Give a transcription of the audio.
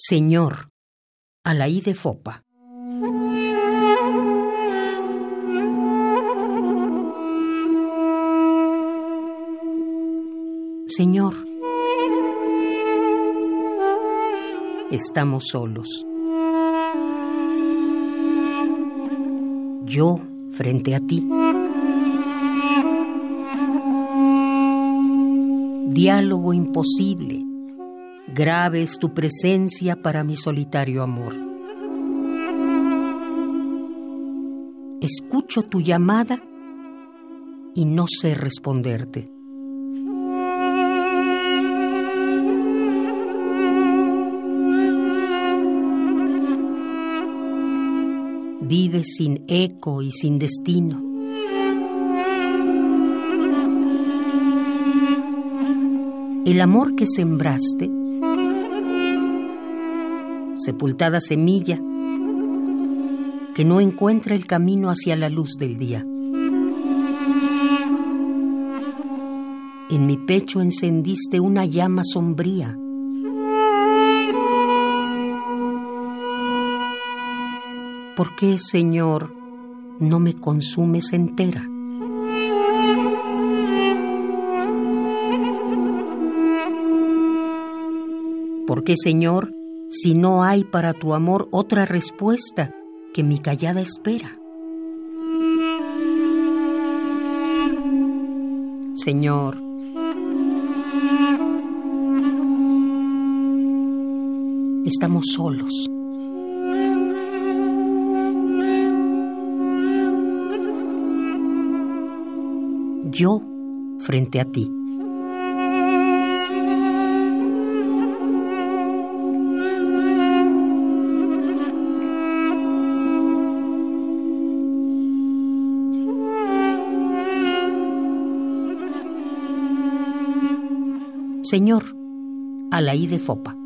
Señor, Alaí de Fopa. Señor, estamos solos. Yo frente a ti. Diálogo imposible. Grave es tu presencia para mi solitario amor. Escucho tu llamada y no sé responderte. Vives sin eco y sin destino. El amor que sembraste, sepultada semilla, que no encuentra el camino hacia la luz del día. En mi pecho encendiste una llama sombría ¿Por qué, Señor, no me consumes entera? ¿Por qué, Señor, si no hay para tu amor otra respuesta que mi callada espera? Señor, estamos solos. yo frente a ti. Señor, Alaí de Fopa.